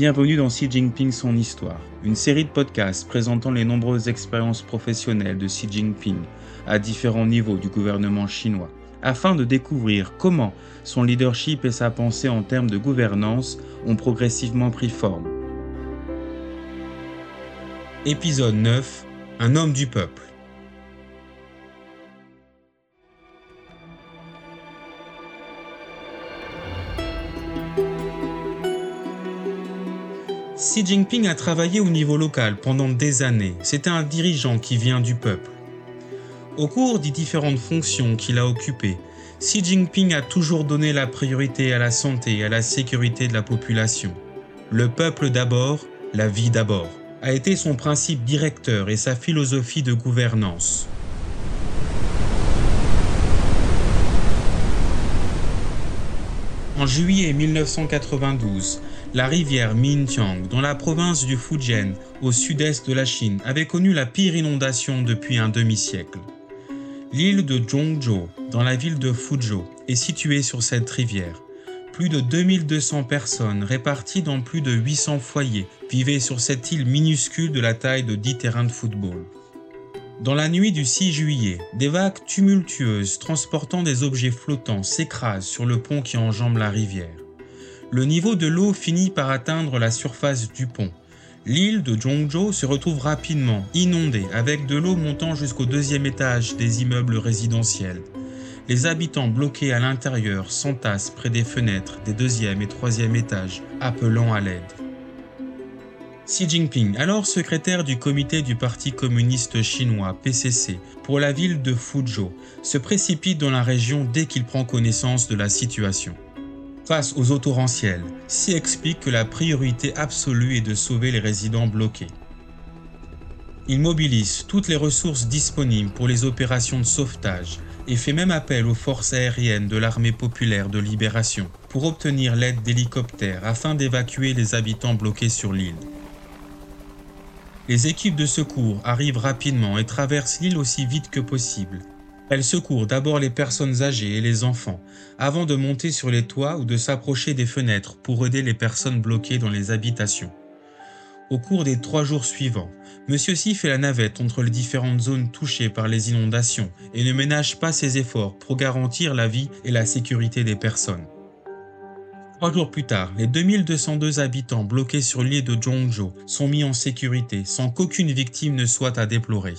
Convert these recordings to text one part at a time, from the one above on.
Bienvenue dans Xi Jinping son histoire, une série de podcasts présentant les nombreuses expériences professionnelles de Xi Jinping à différents niveaux du gouvernement chinois, afin de découvrir comment son leadership et sa pensée en termes de gouvernance ont progressivement pris forme. Épisode 9 Un homme du peuple. Xi Jinping a travaillé au niveau local pendant des années. C'était un dirigeant qui vient du peuple. Au cours des différentes fonctions qu'il a occupées, Xi Jinping a toujours donné la priorité à la santé et à la sécurité de la population. Le peuple d'abord, la vie d'abord, a été son principe directeur et sa philosophie de gouvernance. En juillet 1992, la rivière Minjiang, dans la province du Fujian, au sud-est de la Chine, avait connu la pire inondation depuis un demi-siècle. L'île de Zhongzhou, dans la ville de Fuzhou, est située sur cette rivière. Plus de 2200 personnes réparties dans plus de 800 foyers vivaient sur cette île minuscule de la taille de 10 terrains de football. Dans la nuit du 6 juillet, des vagues tumultueuses transportant des objets flottants s'écrasent sur le pont qui enjambe la rivière. Le niveau de l'eau finit par atteindre la surface du pont. L'île de Zhongzhou se retrouve rapidement inondée avec de l'eau montant jusqu'au deuxième étage des immeubles résidentiels. Les habitants bloqués à l'intérieur s'entassent près des fenêtres des deuxième et troisième étages, appelant à l'aide. Xi Jinping, alors secrétaire du comité du Parti communiste chinois PCC pour la ville de Fuzhou, se précipite dans la région dès qu'il prend connaissance de la situation. Face aux eaux torrentielles, Xi explique que la priorité absolue est de sauver les résidents bloqués. Il mobilise toutes les ressources disponibles pour les opérations de sauvetage et fait même appel aux forces aériennes de l'armée populaire de libération pour obtenir l'aide d'hélicoptères afin d'évacuer les habitants bloqués sur l'île. Les équipes de secours arrivent rapidement et traversent l'île aussi vite que possible. Elles secourent d'abord les personnes âgées et les enfants, avant de monter sur les toits ou de s'approcher des fenêtres pour aider les personnes bloquées dans les habitations. Au cours des trois jours suivants, M. Si fait la navette entre les différentes zones touchées par les inondations et ne ménage pas ses efforts pour garantir la vie et la sécurité des personnes. Trois jours plus tard, les 2202 habitants bloqués sur l'île de Zhongzhou sont mis en sécurité sans qu'aucune victime ne soit à déplorer.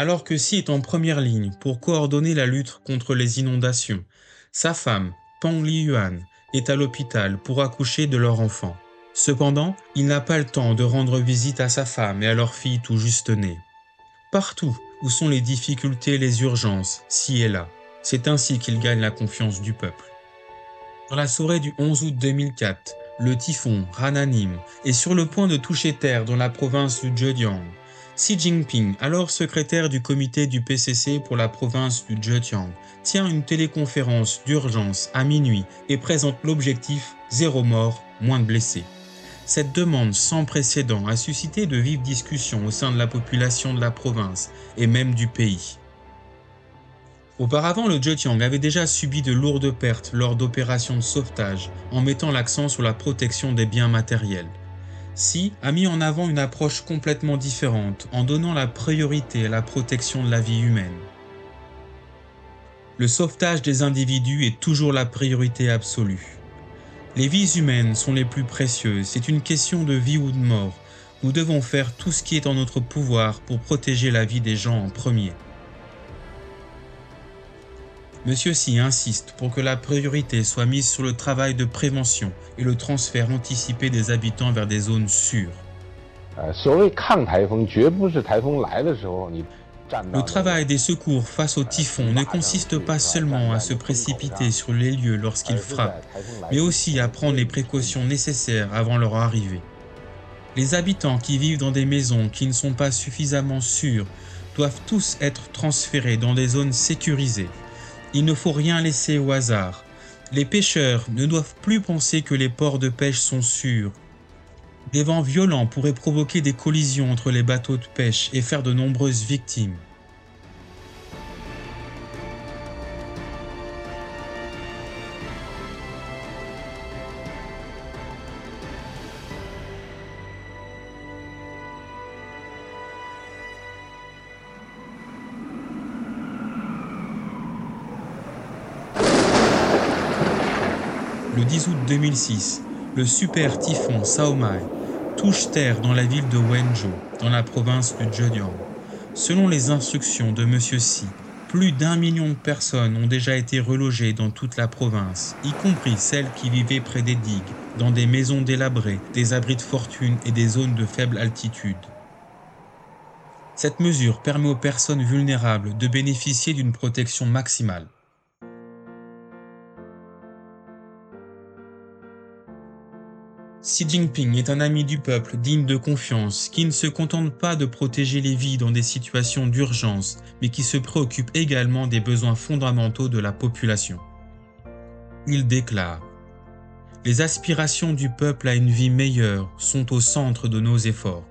Alors que Xi est en première ligne pour coordonner la lutte contre les inondations, sa femme, Pang Liyuan, est à l'hôpital pour accoucher de leur enfant. Cependant, il n'a pas le temps de rendre visite à sa femme et à leur fille tout juste née. Partout où sont les difficultés et les urgences, Xi est là. C'est ainsi qu'il gagne la confiance du peuple. Dans la soirée du 11 août 2004, le typhon Rananim est sur le point de toucher terre dans la province du Zhejiang. Xi Jinping, alors secrétaire du comité du PCC pour la province du Zhejiang, tient une téléconférence d'urgence à minuit et présente l'objectif zéro mort, moins de blessés. Cette demande sans précédent a suscité de vives discussions au sein de la population de la province et même du pays. Auparavant, le Zhejiang avait déjà subi de lourdes pertes lors d'opérations de sauvetage en mettant l'accent sur la protection des biens matériels. Xi a mis en avant une approche complètement différente en donnant la priorité à la protection de la vie humaine. Le sauvetage des individus est toujours la priorité absolue. Les vies humaines sont les plus précieuses, c'est une question de vie ou de mort. Nous devons faire tout ce qui est en notre pouvoir pour protéger la vie des gens en premier. Monsieur Xi insiste pour que la priorité soit mise sur le travail de prévention et le transfert anticipé des habitants vers des zones sûres. Le travail des secours face au typhon ne consiste pas seulement à se précipiter sur les lieux lorsqu'ils frappent, mais aussi à prendre les précautions nécessaires avant leur arrivée. Les habitants qui vivent dans des maisons qui ne sont pas suffisamment sûres doivent tous être transférés dans des zones sécurisées. Il ne faut rien laisser au hasard. Les pêcheurs ne doivent plus penser que les ports de pêche sont sûrs. Des vents violents pourraient provoquer des collisions entre les bateaux de pêche et faire de nombreuses victimes. Le 10 août 2006, le super typhon Saomai touche terre dans la ville de Wenzhou, dans la province de Zhejiang. Selon les instructions de M. Si, plus d'un million de personnes ont déjà été relogées dans toute la province, y compris celles qui vivaient près des digues, dans des maisons délabrées, des abris de fortune et des zones de faible altitude. Cette mesure permet aux personnes vulnérables de bénéficier d'une protection maximale. Xi Jinping est un ami du peuple digne de confiance qui ne se contente pas de protéger les vies dans des situations d'urgence, mais qui se préoccupe également des besoins fondamentaux de la population. Il déclare Les aspirations du peuple à une vie meilleure sont au centre de nos efforts.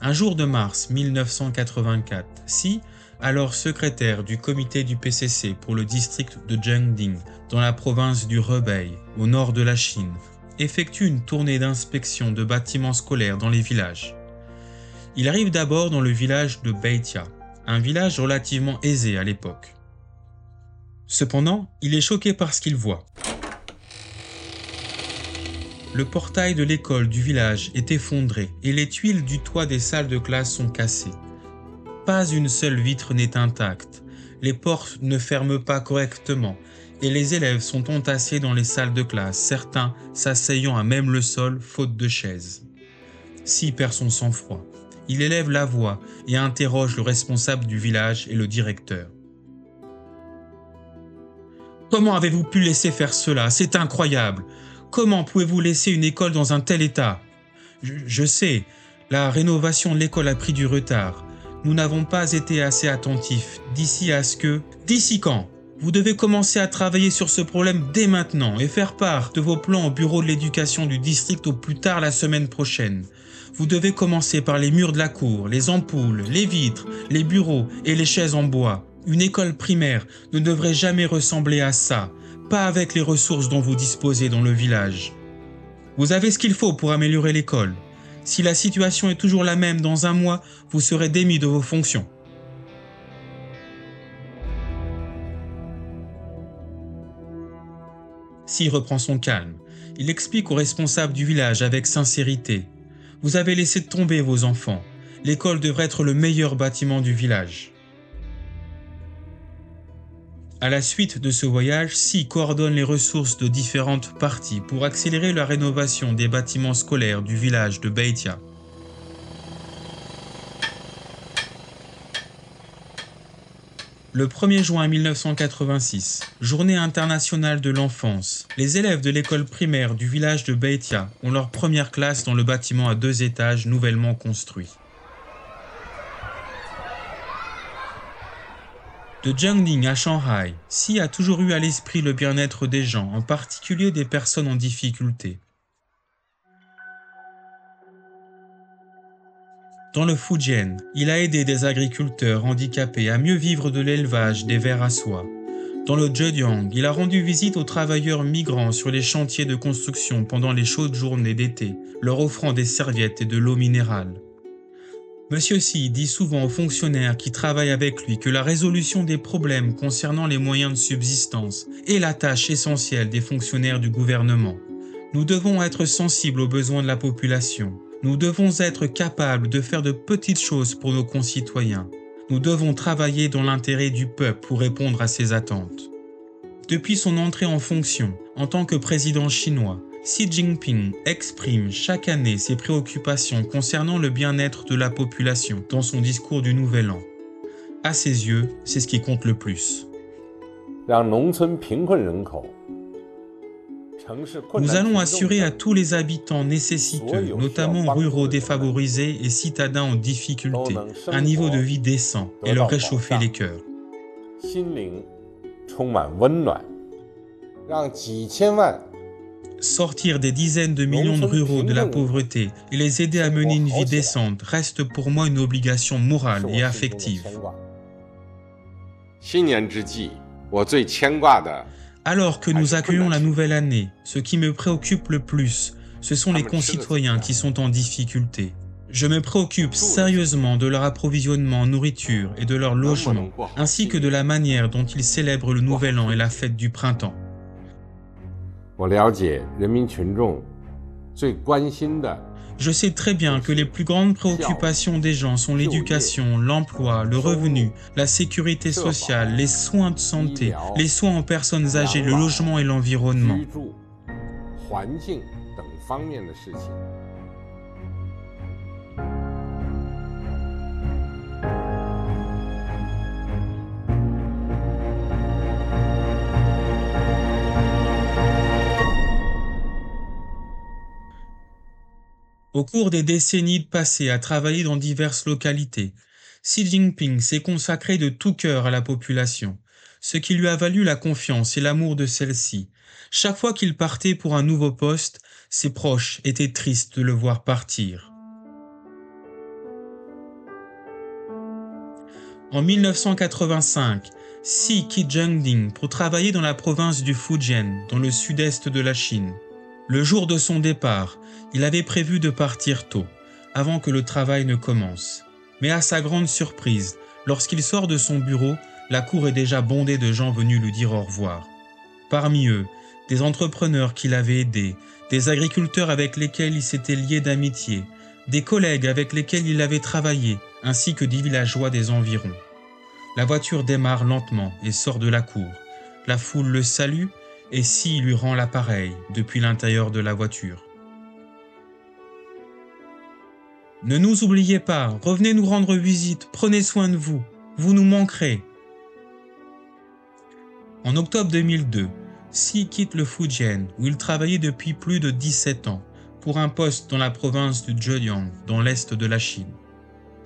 Un jour de mars 1984, Xi, alors secrétaire du comité du PCC pour le district de Jiangding, dans la province du Hebei, au nord de la Chine, effectue une tournée d'inspection de bâtiments scolaires dans les villages. Il arrive d'abord dans le village de Beitia, un village relativement aisé à l'époque. Cependant, il est choqué par ce qu'il voit. Le portail de l'école du village est effondré et les tuiles du toit des salles de classe sont cassées. Pas une seule vitre n'est intacte. Les portes ne ferment pas correctement et les élèves sont entassés dans les salles de classe, certains s'asseyant à même le sol faute de chaises. Si perd son sang-froid. Il élève la voix et interroge le responsable du village et le directeur. Comment avez-vous pu laisser faire cela? C'est incroyable. Comment pouvez-vous laisser une école dans un tel état? Je, je sais, la rénovation de l'école a pris du retard. Nous n'avons pas été assez attentifs d'ici à ce que... D'ici quand? Vous devez commencer à travailler sur ce problème dès maintenant et faire part de vos plans au bureau de l'éducation du district au plus tard la semaine prochaine. Vous devez commencer par les murs de la cour, les ampoules, les vitres, les bureaux et les chaises en bois. Une école primaire ne devrait jamais ressembler à ça, pas avec les ressources dont vous disposez dans le village. Vous avez ce qu'il faut pour améliorer l'école. Si la situation est toujours la même dans un mois, vous serez démis de vos fonctions. Si reprend son calme. Il explique aux responsables du village avec sincérité. Vous avez laissé tomber vos enfants. L'école devrait être le meilleur bâtiment du village. À la suite de ce voyage, Si coordonne les ressources de différentes parties pour accélérer la rénovation des bâtiments scolaires du village de Beitia. Le 1er juin 1986, journée internationale de l'enfance, les élèves de l'école primaire du village de Beitia ont leur première classe dans le bâtiment à deux étages nouvellement construit. De Jiangning à Shanghai, Xi a toujours eu à l'esprit le bien-être des gens, en particulier des personnes en difficulté. Dans le Fujian, il a aidé des agriculteurs handicapés à mieux vivre de l'élevage des vers à soie. Dans le Zhejiang, il a rendu visite aux travailleurs migrants sur les chantiers de construction pendant les chaudes journées d'été, leur offrant des serviettes et de l'eau minérale. Monsieur Xi dit souvent aux fonctionnaires qui travaillent avec lui que la résolution des problèmes concernant les moyens de subsistance est la tâche essentielle des fonctionnaires du gouvernement. Nous devons être sensibles aux besoins de la population, nous devons être capables de faire de petites choses pour nos concitoyens. Nous devons travailler dans l'intérêt du peuple pour répondre à ses attentes. Depuis son entrée en fonction en tant que président chinois, Xi Jinping exprime chaque année ses préoccupations concernant le bien-être de la population dans son discours du Nouvel An. À ses yeux, c'est ce qui compte le plus. Nous allons assurer à tous les habitants nécessiteux, notamment ruraux défavorisés et citadins en difficulté, un niveau de vie décent et leur réchauffer les cœurs. Sortir des dizaines de millions de ruraux de la pauvreté et les aider à mener une vie décente reste pour moi une obligation morale et affective. Alors que nous accueillons la nouvelle année, ce qui me préoccupe le plus, ce sont les concitoyens qui sont en difficulté. Je me préoccupe sérieusement de leur approvisionnement en nourriture et de leur logement, ainsi que de la manière dont ils célèbrent le Nouvel An et la fête du printemps. Je sais très bien que les plus grandes préoccupations des gens sont l'éducation, l'emploi, le revenu, la sécurité sociale, les soins de santé, les soins aux personnes âgées, le logement et l'environnement. Au cours des décennies passées à travailler dans diverses localités, Xi Jinping s'est consacré de tout cœur à la population, ce qui lui a valu la confiance et l'amour de celle-ci. Chaque fois qu'il partait pour un nouveau poste, ses proches étaient tristes de le voir partir. En 1985, Xi quitte Jiangding pour travailler dans la province du Fujian, dans le sud-est de la Chine. Le jour de son départ, il avait prévu de partir tôt, avant que le travail ne commence. Mais à sa grande surprise, lorsqu'il sort de son bureau, la cour est déjà bondée de gens venus lui dire au revoir. Parmi eux, des entrepreneurs qu'il avait aidés, des agriculteurs avec lesquels il s'était lié d'amitié, des collègues avec lesquels il avait travaillé, ainsi que des villageois des environs. La voiture démarre lentement et sort de la cour. La foule le salue et si lui rend l'appareil depuis l'intérieur de la voiture? Ne nous oubliez pas, revenez nous rendre visite, prenez soin de vous, vous nous manquerez. En octobre 2002, Si quitte le Fujian où il travaillait depuis plus de 17 ans pour un poste dans la province du Zhejiang dans l'est de la Chine.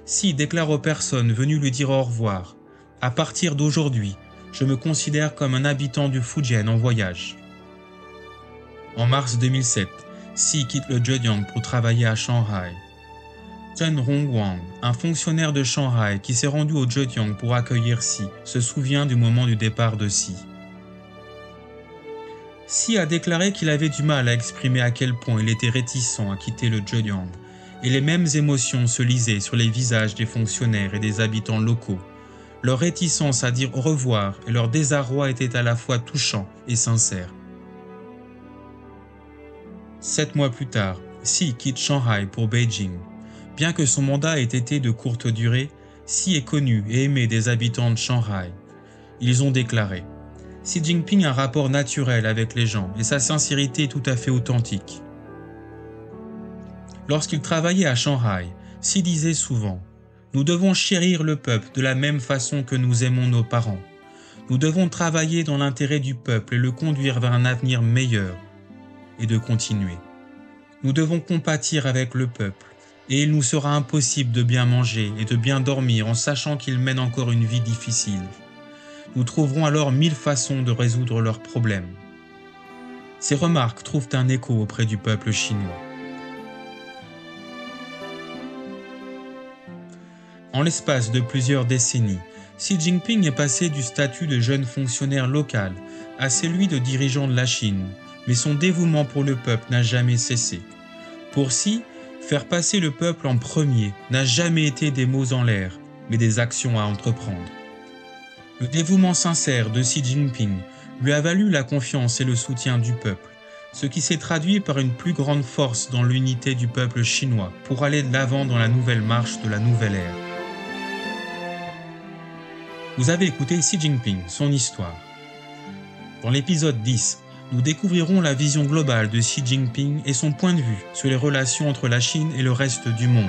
Si déclare aux personnes venues lui dire au revoir, à partir d'aujourd'hui, je me considère comme un habitant du Fujian en voyage. En mars 2007, Si quitte le Zhejiang pour travailler à Shanghai. Chen Hongguang, un fonctionnaire de Shanghai qui s'est rendu au Zhejiang pour accueillir Si, se souvient du moment du départ de Si. Si a déclaré qu'il avait du mal à exprimer à quel point il était réticent à quitter le Zhejiang, et les mêmes émotions se lisaient sur les visages des fonctionnaires et des habitants locaux leur réticence à dire au revoir et leur désarroi étaient à la fois touchants et sincères. Sept mois plus tard, Xi quitte Shanghai pour Beijing. Bien que son mandat ait été de courte durée, Xi est connu et aimé des habitants de Shanghai. Ils ont déclaré Xi Jinping a un rapport naturel avec les gens et sa sincérité est tout à fait authentique. Lorsqu'il travaillait à Shanghai, Xi disait souvent nous devons chérir le peuple de la même façon que nous aimons nos parents. Nous devons travailler dans l'intérêt du peuple et le conduire vers un avenir meilleur. Et de continuer. Nous devons compatir avec le peuple, et il nous sera impossible de bien manger et de bien dormir en sachant qu'ils mènent encore une vie difficile. Nous trouverons alors mille façons de résoudre leurs problèmes. Ces remarques trouvent un écho auprès du peuple chinois. En l'espace de plusieurs décennies, Xi Jinping est passé du statut de jeune fonctionnaire local à celui de dirigeant de la Chine, mais son dévouement pour le peuple n'a jamais cessé. Pour Xi, faire passer le peuple en premier n'a jamais été des mots en l'air, mais des actions à entreprendre. Le dévouement sincère de Xi Jinping lui a valu la confiance et le soutien du peuple, ce qui s'est traduit par une plus grande force dans l'unité du peuple chinois pour aller de l'avant dans la nouvelle marche de la nouvelle ère. Vous avez écouté Xi Jinping, son histoire. Dans l'épisode 10, nous découvrirons la vision globale de Xi Jinping et son point de vue sur les relations entre la Chine et le reste du monde.